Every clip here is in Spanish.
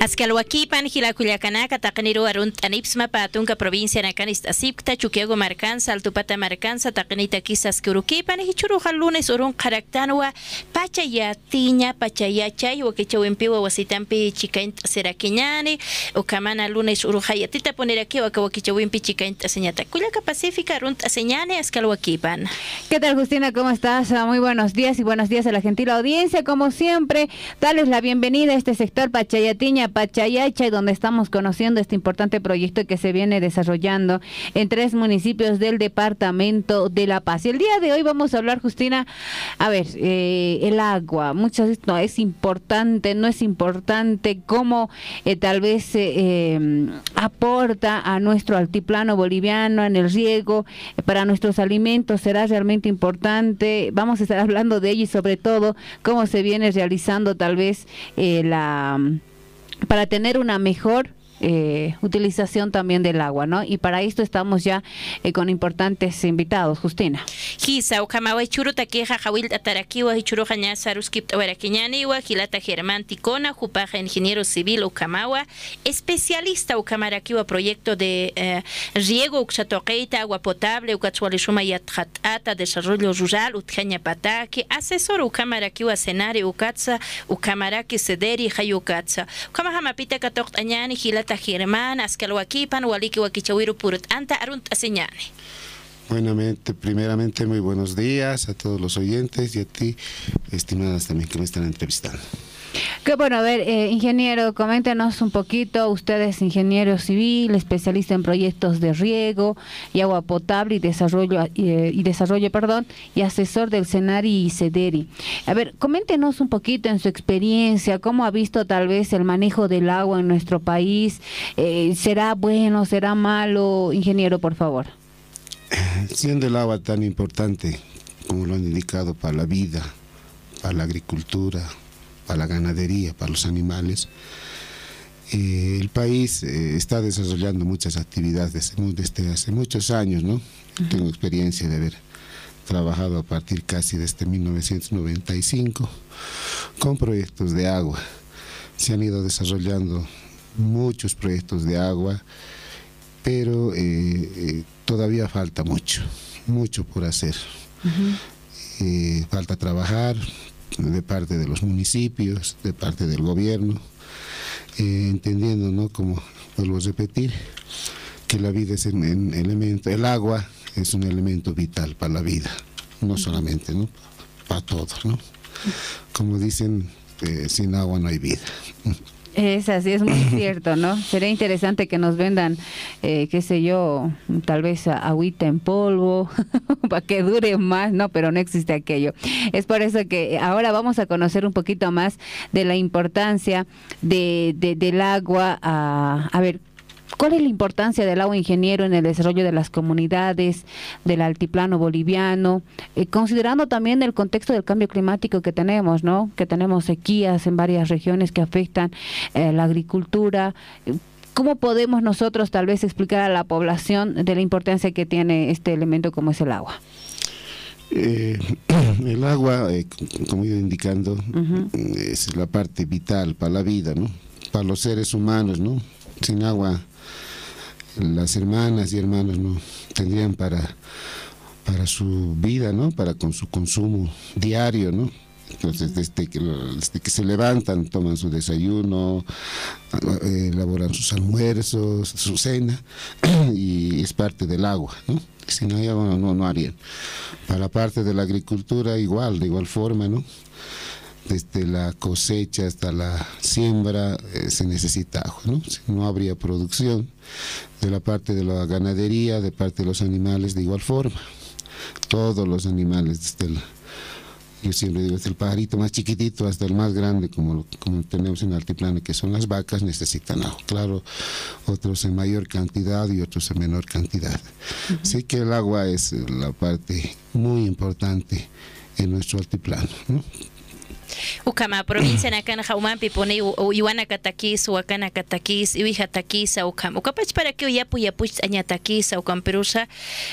Ascalhuaquipan, Gilaculiacanaca, Taqniru Arunt Anipsma, Patunca, provincia Nacanis Asipta, Chuquiago Marcanza, Altupata Marcanza, Taqnita Quizas Kuruquipan, Hichuruja lunes Urun Caractanua, Pachaya Tiña, Pachaya Chay, Wakichawimpiwa, Wasitampi, Chicaint Seraquiñani, Ucamana lunes Urujayatita, poner aquí, Wakawakichawimpi, Chicaint Señata, Culiaca Pacífica, Arunt Aseñane, Ascalhuaquipan. ¿Qué tal, Justina? ¿Cómo estás? Muy buenos días y buenos días a la gentil audiencia. Como siempre, darles la bienvenida a este sector Pachayatiña, Pachayacha, donde estamos conociendo este importante proyecto que se viene desarrollando en tres municipios del departamento de La Paz. Y el día de hoy vamos a hablar, Justina, a ver, eh, el agua. Muchas veces no es importante, no es importante cómo eh, tal vez eh, aporta a nuestro altiplano boliviano en el riego, para nuestros alimentos será realmente importante. Vamos a estar hablando de ello y sobre todo cómo se viene realizando tal vez la para tener una mejor eh, utilización también del agua, ¿no? Y para esto estamos ya eh, con importantes invitados, Justina. Hisa, ukamawa churu takeja jawil atarakiwa hichuru jaña saruskip tawarakiñaniwa, hilata Germán Ticona, jupaja ingeniero civil ukamawa, especialista ukamarakiwa proyecto de eh, riego ukchatoqueita, agua potable, ukatsualishuma yatjatata, desarrollo rural, utjaña pataki, asesor ukamarakiwa senare ukatsa, ukamaraki sederi hayukatsa. Ukamajamapita katokt añani, hilata Germán, Ascalhuaquipan, Hualiqui, Huaquichahuiro, Purut, Anta, Arunt, Aseñane. Buenamente, primeramente, muy buenos días a todos los oyentes y a ti, estimadas también que me están entrevistando. Qué bueno, a ver, eh, ingeniero, coméntenos un poquito, usted es ingeniero civil, especialista en proyectos de riego y agua potable y desarrollo, eh, y desarrollo perdón, y asesor del CENARI y CEDERI. A ver, coméntenos un poquito en su experiencia, cómo ha visto tal vez el manejo del agua en nuestro país. Eh, ¿Será bueno, será malo? Ingeniero, por favor. Siendo el agua tan importante, como lo han indicado, para la vida, para la agricultura, para la ganadería, para los animales. Eh, el país eh, está desarrollando muchas actividades desde, hace muchos años, ¿no? Tengo experiencia de haber trabajado a partir casi desde 1995 con proyectos de agua. Se han ido desarrollando muchos proyectos de agua, pero eh, todavía falta mucho, mucho por hacer. falta trabajar, de parte de los municipios, de parte del gobierno, eh, entendiendo, ¿no? Como vuelvo a repetir, que la vida es un, elemento, el agua es un elemento vital para la vida, no solamente, ¿no? Para todos, ¿no? Como dicen, eh, sin agua no hay vida. Es así, es muy cierto, ¿no? Sería interesante que nos vendan, eh, qué sé yo, tal vez agüita en polvo, para que dure más, ¿no? Pero no existe aquello. Es por eso que ahora vamos a conocer un poquito más de la importancia de, del agua. A, a ver, ¿Cuál es la importancia del agua ingeniero en el desarrollo de las comunidades del altiplano boliviano, eh, considerando también el contexto del cambio climático que tenemos, ¿no? Que tenemos sequías en varias regiones que afectan eh, la agricultura. ¿Cómo podemos nosotros tal vez explicar a la población de la importancia que tiene este elemento como es el agua? Eh, el agua, como iba indicando, es la parte vital para la vida, ¿no? Para los seres humanos, ¿no? Sin agua las hermanas y hermanos no tendrían para para su vida, ¿no? Para con su consumo diario, ¿no? Entonces, desde que, desde que se levantan, toman su desayuno, eh, elaboran sus almuerzos, su cena, y es parte del agua, ¿no? Si no hay agua, no, no harían. Para la parte de la agricultura, igual, de igual forma, ¿no? Desde la cosecha hasta la siembra eh, se necesita agua, ¿no? Si no habría producción de la parte de la ganadería, de parte de los animales de igual forma. Todos los animales, desde el, yo siempre digo, desde el pajarito más chiquitito hasta el más grande, como, como tenemos en el altiplano, que son las vacas, necesitan agua. Claro, otros en mayor cantidad y otros en menor cantidad. Así que el agua es la parte muy importante en nuestro altiplano. ¿no? Ukama provincia nakana jaumanpi pone uiwana katakis wakana katakis iwija takisa ukam ukapach para que yapu yapuch aña takisa ukam perusa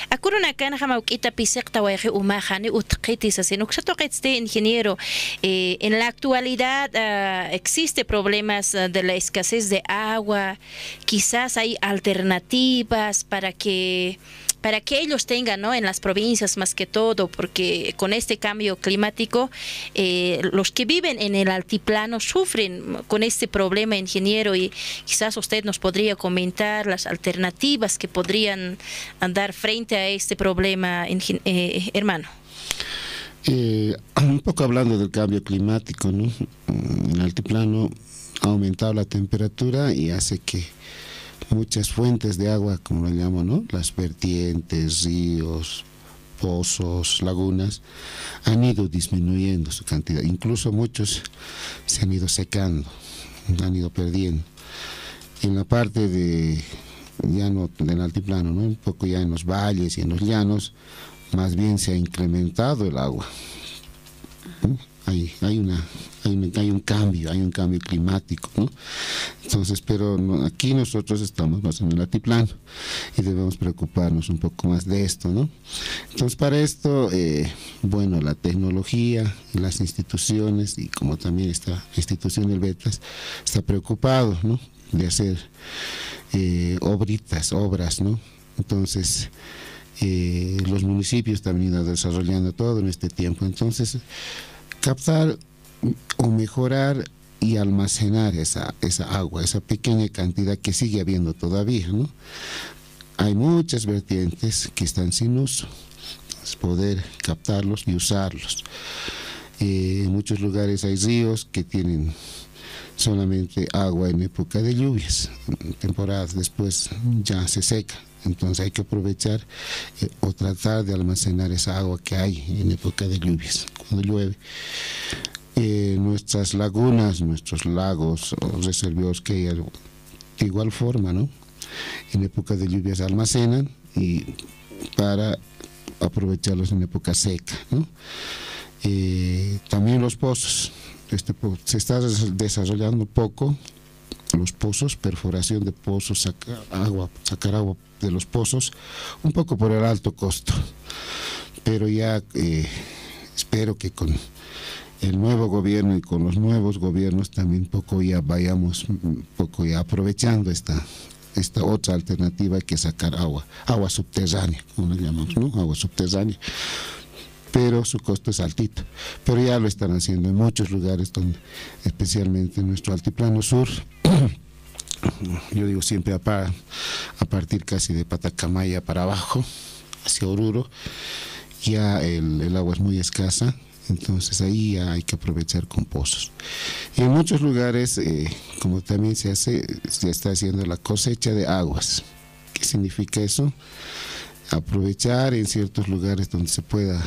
akuru nakana jama ukita pisekta waje umajani utqitis así no este ingeniero eh, en la actualidad uh, existe problemas uh, de la escasez de agua. Quizás hay alternativas para que para que ellos tengan, ¿no? En las provincias más que todo, porque con este cambio climático, eh, los que viven en el altiplano sufren con este problema, ingeniero, y quizás usted nos podría comentar las alternativas que podrían dar frente a este problema, eh, hermano. Eh, un poco hablando del cambio climático, ¿no? El altiplano ha aumentado la temperatura y hace que muchas fuentes de agua, como lo llamo, ¿no? Las vertientes, ríos, pozos, lagunas, han ido disminuyendo su cantidad. Incluso muchos se han ido secando, han ido perdiendo. En la parte de llano del altiplano, ¿no? un poco ya en los valles y en los llanos, más bien se ha incrementado el agua hay, hay, una, hay, un, cambio, hay un cambio climático, ¿no? Entonces, pero aquí nosotros estamos más en el altiplano y debemos preocuparnos un poco más de esto, ¿no? Entonces, para esto, eh, bueno, la tecnología, las instituciones y como también esta institución del Betas está preocupado, ¿no? De hacer eh, obritas, obras, ¿no? Entonces, eh, los municipios también han ido desarrollando todo en este tiempo. Entonces, captar o mejorar y almacenar esa, esa agua, esa pequeña cantidad que sigue habiendo todavía, ¿no? Hay muchas vertientes que están sin uso, es poder captarlos y usarlos. Eh, en muchos lugares hay ríos que tienen solamente agua en época de lluvias, temporadas después ya se seca. Entonces hay que aprovechar eh, o tratar de almacenar esa agua que hay en época de lluvias, cuando llueve. Eh, nuestras lagunas, nuestros lagos o reservorios que hay de igual forma, ¿no? En época de lluvias almacenan y para aprovecharlos en época seca, ¿no? Eh, también los pozos, este, se está desarrollando poco los pozos, perforación de pozos, sacar agua, sacar agua de los pozos, un poco por el alto costo. Pero ya eh, espero que con el nuevo gobierno y con los nuevos gobiernos también poco ya vayamos poco ya aprovechando esta esta otra alternativa que sacar agua, agua subterránea, como le llamamos, ¿no? Agua subterránea. Pero su costo es altito. Pero ya lo están haciendo en muchos lugares, especialmente en nuestro altiplano sur, yo digo siempre a, a partir casi de Patacamaya para abajo, hacia Oruro, ya el, agua es muy escasa, entonces ahí ya hay que aprovechar con pozos. Y en muchos lugares, eh, como también se hace, se está haciendo la cosecha de aguas. ¿Qué significa eso? Aprovechar en ciertos lugares donde se pueda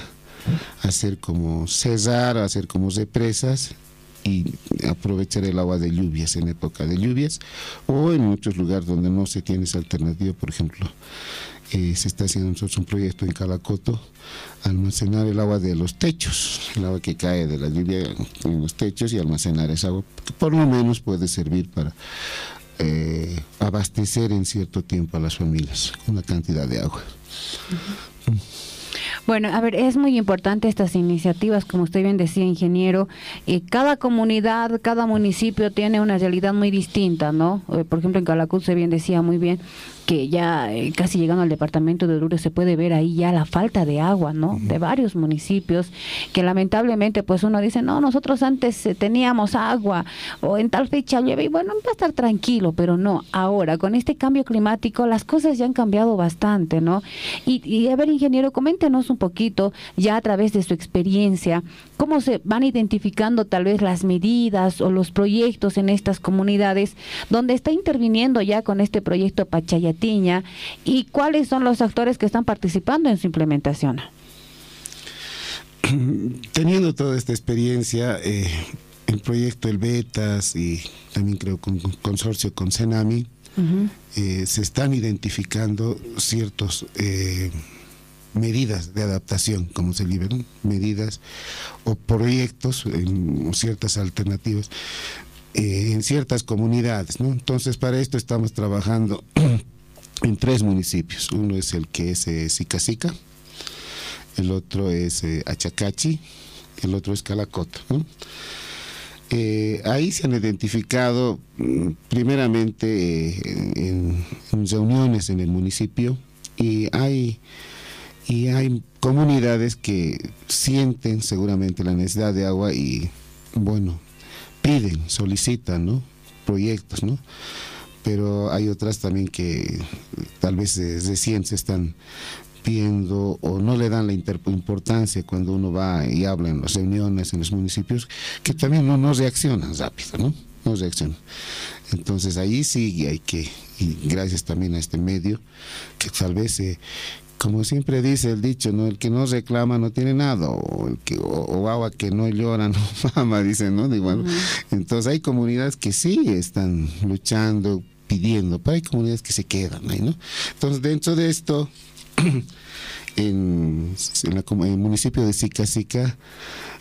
hacer como cesar, hacer como represas y aprovechar el agua de lluvias en época de lluvias o en muchos lugares donde no se tiene esa alternativa, por ejemplo, eh, se está haciendo nosotros un proyecto en Calacoto, almacenar el agua de los techos, el agua que cae de la lluvia en los techos y almacenar esa agua, que por lo menos puede servir para eh, abastecer en cierto tiempo a las familias la cantidad de agua. Bueno, a ver, es muy importante estas iniciativas, como usted bien decía, ingeniero. Eh, cada comunidad, cada municipio tiene una realidad muy distinta, ¿no? Eh, por ejemplo, en Calacul se bien decía muy bien que ya eh, casi llegando al departamento de Oruro se puede ver ahí ya la falta de agua, ¿no? De varios municipios que lamentablemente pues uno dice, no, nosotros antes eh, teníamos agua o en tal fecha llueve y bueno, va a estar tranquilo, pero no, ahora con este cambio climático las cosas ya han cambiado bastante, ¿no? Y, y a ver, ingeniero, coméntenos un poquito ya a través de su experiencia, cómo se van identificando tal vez las medidas o los proyectos en estas comunidades donde está interviniendo ya con este proyecto Y cuáles son los actores que están participando en su implementación. Teniendo toda esta experiencia, eh, el proyecto El Betas y también creo con, consorcio con Cenami, eh, se están identificando ciertos eh, medidas de adaptación, como se liberan, medidas o proyectos, en, ciertas alternativas eh, en ciertas comunidades. ¿no? Entonces, para esto estamos trabajando en tres municipios. Uno es el que es eh, Sica el otro es eh, Achacachi, el otro es Calacoto. Eh, ahí se han identificado mm, primeramente en, reuniones en el municipio y hay y hay comunidades que sienten seguramente la necesidad de agua y bueno piden solicitan no proyectos no pero hay otras también que tal vez recién se están viendo o no le dan la importancia cuando uno va y habla en las reuniones, en los municipios, que también no, reaccionan rápido, ¿no? No reaccionan. Entonces ahí sí hay que, y gracias también a este medio, que tal vez, eh, como siempre dice el dicho, ¿no? El que no reclama no tiene nada, o, el que, o, agua que no llora no fama, dicen, ¿no? Igual. Entonces hay comunidades que sí están luchando, pidiendo, pero hay comunidades que se quedan ahí, ¿no? Entonces dentro de esto en, el municipio de Sica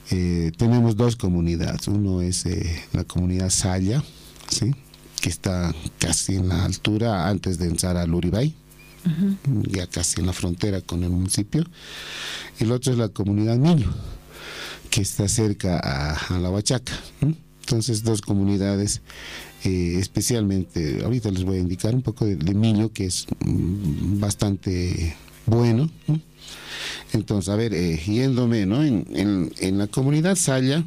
eh, tenemos dos comunidades. Uno es eh, la comunidad Saya, ¿sí? que está casi en la altura antes de entrar al Ya casi en la frontera con el municipio. Y el otro es la comunidad Niño, que está cerca a, la Huachaca. Entonces, dos comunidades, eh, especialmente, ahorita les voy a indicar un poco de, de que es mm, bastante bueno. Entonces, a ver, eh, yéndome. En, en, la comunidad Saya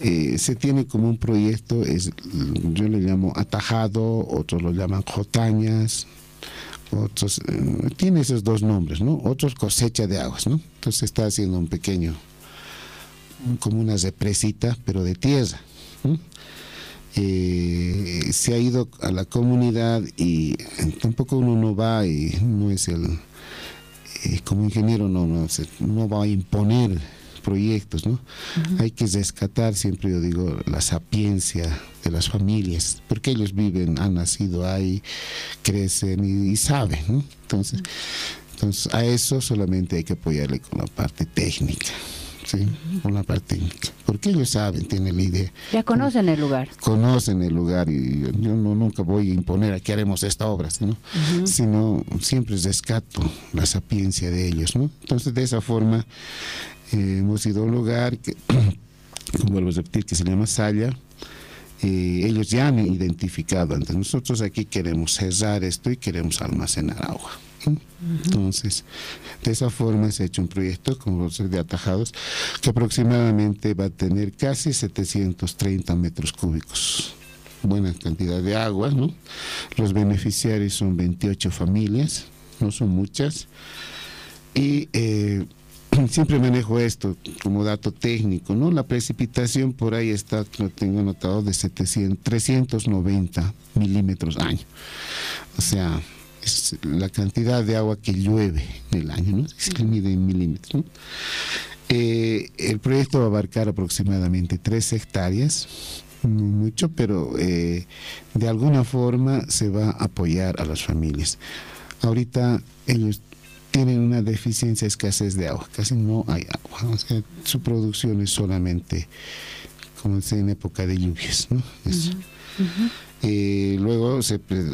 eh, se tiene como un proyecto, es, yo le llamo atajado, otros lo llaman jotañas, otros, eh, tiene esos dos nombres, ¿no? Otros cosecha de aguas, ¿no? Entonces se está haciendo un pequeño, como una represita, pero de tierra. se ha ido a la comunidad y tampoco uno no va y no es el eh, como ingeniero no, no, no va a imponer proyectos, ¿no? Hay que rescatar, siempre yo digo, la sapiencia de las familias, porque ellos viven, han nacido ahí, crecen y, saben, ¿no? Entonces, entonces, a eso solamente hay que apoyarle con la parte técnica. ¿sí? con la parte técnica. Porque ellos saben, tienen la idea. Ya conocen el lugar. Conocen el lugar y yo no, nunca voy a imponer a que haremos esta obra, ¿no? sino siempre rescato la sapiencia de ellos. ¿no? Entonces, de esa forma, eh, hemos ido a un lugar que, vuelvo a repetir, que se llama Saya. Eh, ellos ya han identificado, antes nosotros aquí queremos cerrar esto y queremos almacenar agua. Entonces, de esa forma se ha hecho un proyecto como los de atajados que aproximadamente va a tener casi 730 metros cúbicos. Buena cantidad de agua, ¿no? Los beneficiarios son 28 familias, no son muchas. Y eh, siempre manejo esto como dato técnico, ¿no? La precipitación por ahí está, lo tengo anotado, de 700, 390 milímetros año. O sea, es la cantidad de agua que llueve en el año, ¿no? Se mide en milímetros. Eh, el proyecto va a abarcar aproximadamente tres hectáreas, no mucho, pero eh, de alguna forma se va a apoyar a las familias. Ahorita ellos tienen una deficiencia, escasez de agua, casi no hay agua, su producción es solamente como en época de lluvias, ¿no? Eh, luego,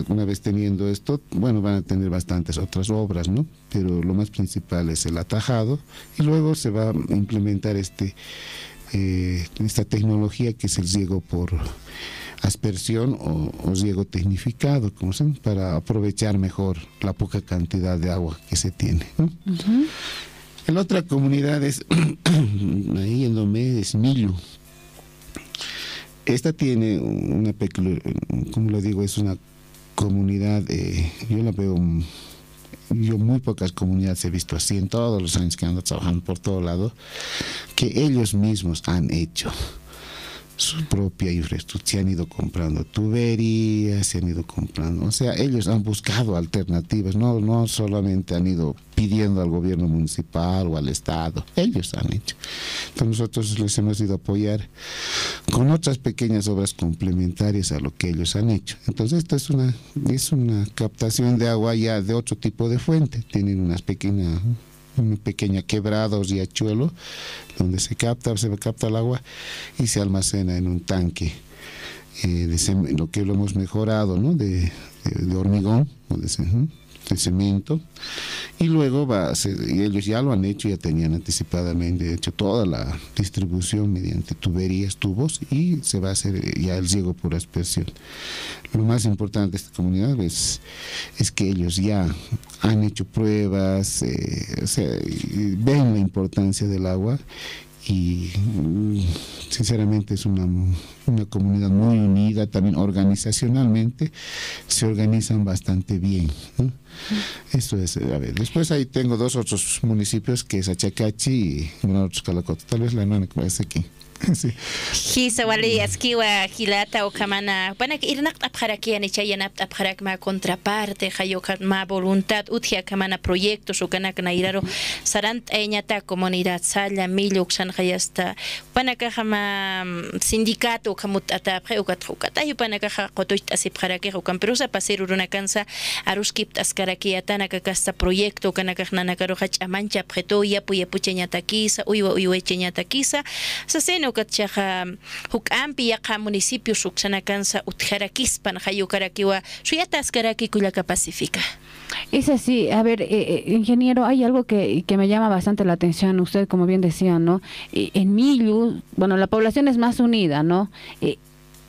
una vez teniendo esto, bueno, van a tener bastantes otras obras, ¿no? Pero lo más principal es el atajado y luego se va a implementar este eh, esta tecnología que es el riego por aspersión o, riego tecnificado, como se, para aprovechar mejor la poca cantidad de agua que se tiene. ¿no? En otra comunidad es, ahí en Domé, es Millo, esta tiene una peculiaridad, como lo digo, es una comunidad, eh, yo la veo, yo muy pocas comunidades he visto así en todos los años que ando trabajando por todo lado, que ellos mismos han hecho su propia infraestructura, se han ido comprando tuberías, se han ido comprando, o sea, ellos han buscado alternativas, no, no solamente han ido pidiendo al gobierno municipal o al Estado, ellos han hecho. Entonces nosotros les hemos ido a apoyar con otras pequeñas obras complementarias a lo que ellos han hecho. Entonces esto es una, es una captación de agua ya de otro tipo de fuente, tienen unas pequeñas una pequeña quebrada o riachuelo donde se capta, se capta el agua y se almacena en un tanque. Eh, de lo que lo hemos mejorado, ¿no? De, de, hormigón, de cemento y luego va a ser, y ellos ya lo han hecho, ya tenían anticipadamente hecho toda la distribución mediante tuberías, tubos y se va a hacer ya el riego por aspersión. Lo más importante de esta comunidad es, es que ellos ya han hecho pruebas, eh, ven la importancia del agua y sinceramente es una, una, comunidad muy unida, también organizacionalmente se organizan bastante bien. Esto es, a ver, después ahí tengo dos otros municipios que es Achacachi y uno otro Calacote, tal vez la nana que aquí. Sí. Hisa wali askiwa hilata o kamana que irnak apjaraki ani chayanap apjarak ma contraparte hayoka ma voluntad utja kamana proyectos o kana kana iraro sarant eñata comunidad salla millo xan hayasta pana ka jama sindicato kamut ata pre o katro kata yu pana ka qotoit asip jaraki o camperosa pasero una cansa aruskip askaraki atana ka kasta proyecto kana ka nana karo hachamancha preto ya puya pucheñata kisa uywa uywa cheñata kisa. Sa seno ñukachaqa huk ampi yaqa municipio suksanakansa utjarakispan hayukarakiwa suyata askaraki kullaka Pacífica. Es así, a ver, eh, eh, ingeniero, hay algo que, que, me llama bastante la atención, usted como bien decía, ¿no? Eh, en Milu, bueno, la población es más unida, ¿no?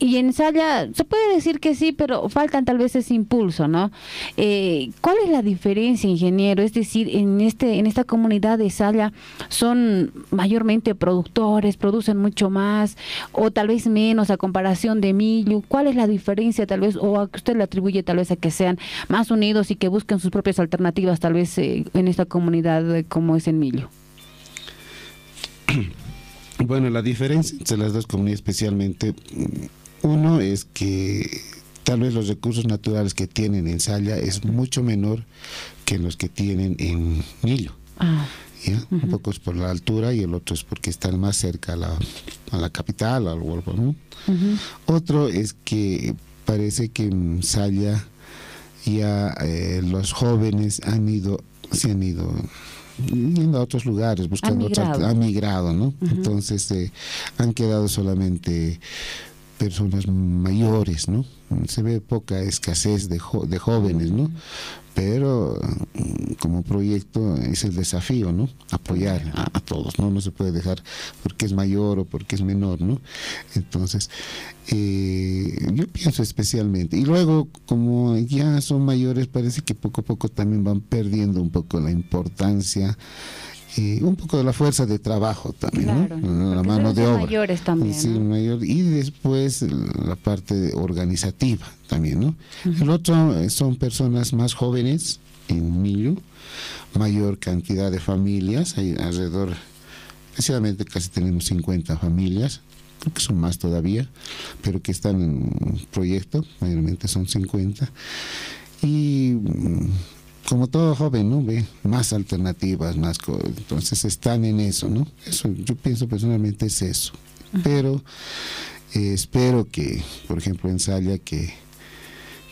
Y en Saya se puede decir que sí, pero faltan tal vez ese impulso, ¿no? Eh, ¿Cuál es la diferencia, ingeniero? Es decir, en este en esta comunidad de Saya son mayormente productores, producen mucho más o tal vez menos a comparación de Millu. ¿Cuál es la diferencia tal vez o a que usted le atribuye tal vez a que sean más unidos y que busquen sus propias alternativas tal vez eh, en esta comunidad eh, como es en Millu? Bueno, la diferencia entre las dos comunidades especialmente uno es que tal vez los recursos naturales que tienen en Saya es mucho menor que los que tienen en Nilo. Ah. Un poco es por la altura y el otro es porque están más cerca a la, a la capital, al Wolfo, ¿no? Otro es que parece que en Saya ya eh, los jóvenes han ido, se han ido yendo a otros lugares, buscando otras, migrado, ¿no? Entonces eh, han quedado solamente personas mayores, ¿no? Se ve poca escasez de, de jóvenes, ¿no? Pero mm, como proyecto es el desafío, ¿no? Apoyar a, todos, ¿no? No se puede dejar porque es mayor o porque es menor, ¿no? Entonces, eh, yo pienso especialmente. Y luego, como ya son mayores, parece que poco a poco también van perdiendo un poco la importancia y un poco de la fuerza de trabajo también, ¿no? la mano de obra. Mayores también, sí, mayor, y después la parte organizativa también, ¿no? El otro eh, son personas más jóvenes en Millo, mayor cantidad de familias, hay alrededor, especialmente casi tenemos 50 familias, creo que son más todavía, pero que están en proyecto, mayormente son 50. Y mm, como todo joven, ¿no? Ve más alternativas, más entonces están en eso, ¿no? Eso yo pienso personalmente es eso. Pero eh, espero que, por ejemplo, en Salia que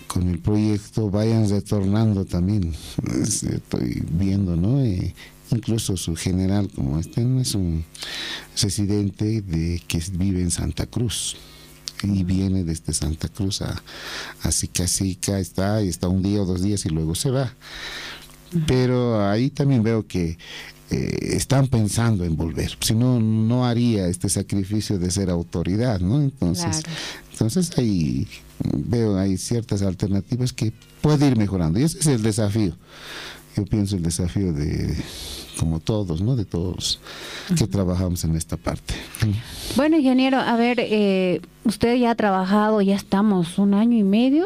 con el proyecto vayan retornando también. Estoy viendo, ¿no? Eh, incluso su general, como este, es un residente de que vive en Santa Cruz y viene desde Santa Cruz a, a Sica está, y está un día o dos días y luego se va. Pero ahí también veo que eh, están pensando en volver, si no, no haría este sacrificio de ser autoridad, ¿no? Entonces, entonces ahí veo hay ciertas alternativas que puede ir mejorando y ese es el desafío. Yo pienso el desafío de como todos, ¿no? De todos que trabajamos en esta parte. Bueno, ingeniero, a ver, eh, usted ya ha trabajado, ya estamos un año y medio,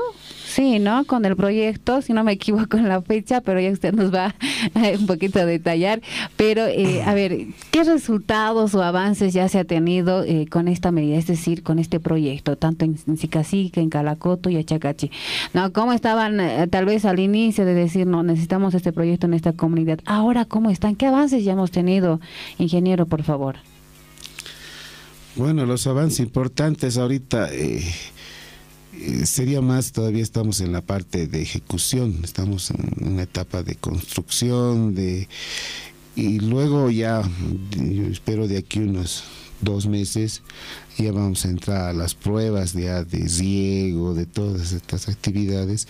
Sí, ¿no? Con el proyecto, si no me equivoco en la fecha, pero ya usted nos va un poquito a detallar. Pero, eh, a ver, ¿qué resultados o avances ya se ha tenido eh, con esta medida, es decir, con este proyecto, tanto en, Sicasica, en Calacoto y Achacachi? ¿No? ¿Cómo estaban eh, tal vez al inicio de decir, no, necesitamos este proyecto en esta comunidad? Ahora, ¿cómo están? ¿Qué avances ya hemos tenido, ingeniero, por favor? Bueno, los avances importantes ahorita eh, eh, sería más, todavía estamos en la parte de ejecución, estamos en una etapa de construcción, de y luego ya, yo espero de aquí unos dos meses, ya vamos a entrar a las pruebas de, riego, de todas estas actividades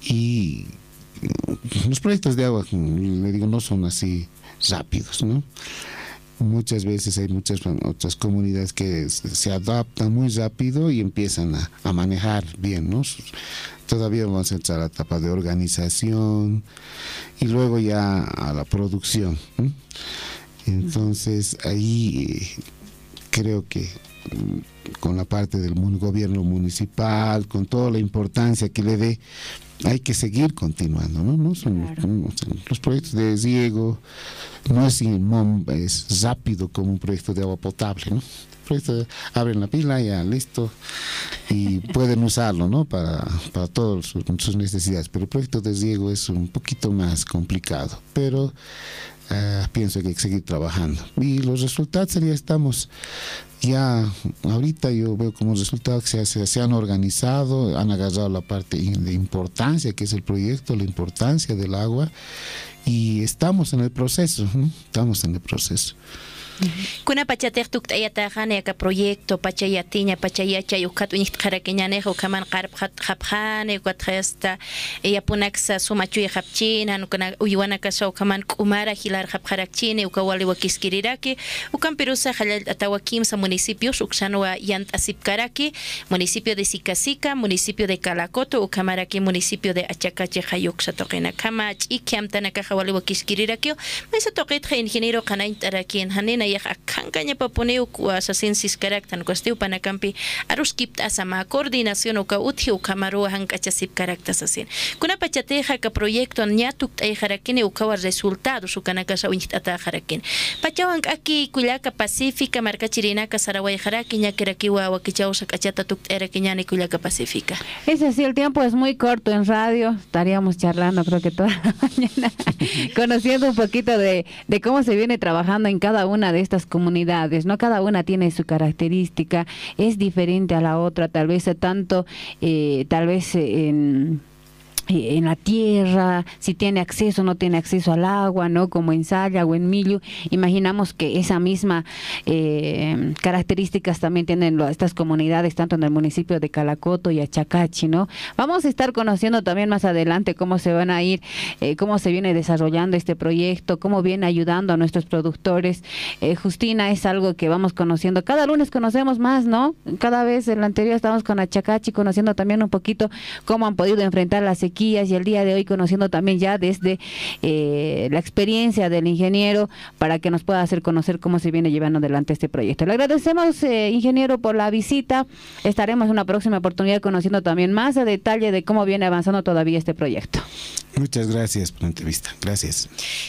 y los proyectos de agua, le digo, no son así rápidos, ¿no? muchas veces hay muchas otras comunidades que se adaptan muy rápido y empiezan a, manejar bien, ¿no? Todavía vamos a entrar a la etapa de organización y luego ya a la producción. Entonces ahí eh, creo que con la parte del gobierno municipal, con toda la importancia que le dé, hay que seguir continuando, ¿no? no son, los proyectos de riego no es, es rápido como un proyecto de agua potable, ¿no? proyecto abren la pila ya listo y pueden usarlo ¿no? para, para todas sus, necesidades pero el proyecto de riego es un poquito más complicado pero eh, pienso que hay que seguir trabajando. Y los resultados sería estamos. Ya ahorita yo veo como resultado que se, se, han organizado, han agarrado la parte de importancia que es el proyecto, la importancia del agua y estamos en el proceso, estamos en el proceso. Kuna pachatek tuktayataqani aka proyecto pachayatiña pachayachay ukat uñikt qarakiñanej ukaman qarp qapqani ukatqesta yapunaksa sumachuy qapchina nukuna uywanakasha ukaman k'umara hilar qapqarakchini uka wali wakiskiriraki ukan pirusa qallal atawa kimsa municipios uksanwa yant'asipkaraki municipio de Sicasica municipio de Calacoto ukamaraki municipio de Achacache hayuksa toqina. Kama ch'iki amtanakaqa wali wakiskiriraki maysa toqitqa ingeniero qanaint'arakin hanina yaq akankaña papuneu kuasasensis karaktan kuastiu panakampi aruskipta asama coordinación uka uthi uka marua hankachasip karaktas asin kuna pachateja ka proyecto ña tuktay jarakini ukawa resultados ukanakasa uñitata jarakin pachawan k'aki kullaka pacífica markachirinaka saraway jaraki ña kirakiwa wakichawsa k'achata tukt'eraki ñani kullaka pacífica. Es así el tiempo es muy corto en radio. Estaríamos charlando creo que toda la mañana conociendo un poquito de, de cómo se viene trabajando en cada una de estas comunidades, ¿no? Cada una tiene su característica, es diferente a la otra, tal vez tanto, eh, tal vez en en la tierra, si tiene acceso o no tiene acceso al agua, ¿no? Como en Saya o en Millo, imaginamos que esa misma eh, características también tienen estas comunidades, tanto en el municipio de Calacoto y Achacachi, ¿no? Vamos a estar conociendo también más adelante cómo se van a ir, eh, cómo se viene desarrollando este proyecto, cómo viene ayudando a nuestros productores. Eh, Justina es algo que vamos conociendo. Cada lunes conocemos más, ¿no? Cada vez en la anterior estamos con Achacachi conociendo también un poquito cómo han podido enfrentar la sequía y el día de hoy conociendo también ya desde eh, la experiencia del ingeniero para que nos pueda hacer conocer cómo se viene llevando adelante este proyecto. Le agradecemos, eh, ingeniero, por la visita. Estaremos en una próxima oportunidad conociendo también más a detalle de cómo viene avanzando todavía este proyecto. Muchas gracias por la entrevista. Gracias.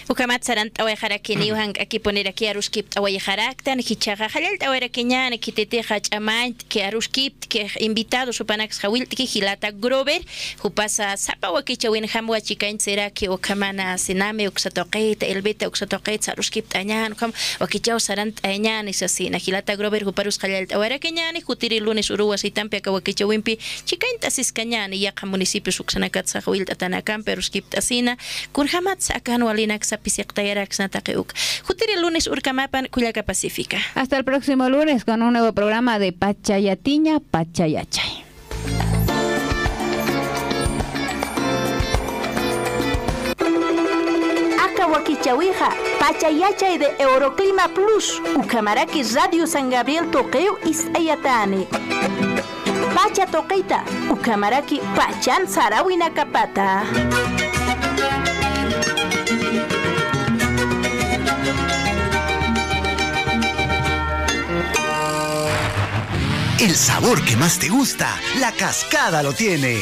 Ukamat sarant awajarakini uhan aquí poner aquí aruskip awajaraktan hichaga halal awarakiñan kitete hachamay que aruskip que invitado supanax hawil que hilata grover hupasa hamwa chikain será que ukamana siname uksatoqeit elbeta uksatoqeit saruskip tañan kam wakichaw sarant añan isasina hilata grover huparus halal awarakiñan hutiri lunes uruwas itampe ka wakichawimpi chikain tasiscañan yaqa municipio suksanakat sahawil tatanakan pero kiptasina kurhamat sakan walinak sa pisiqtayarak snataqiuk. Jutiri lunes urkamapan Cuyaca Pacífica. Hasta el próximo lunes con un nuevo programa de Pachayatiña Pachayachay. Wakichawija, Pachayachay de Euroclima Plus, Ucamaraki Radio San Gabriel Toqueo Isayatani. Pacha Toqueita, Ucamaraki Pachan Sarawina Capata. El sabor que más te gusta, la cascada lo tiene.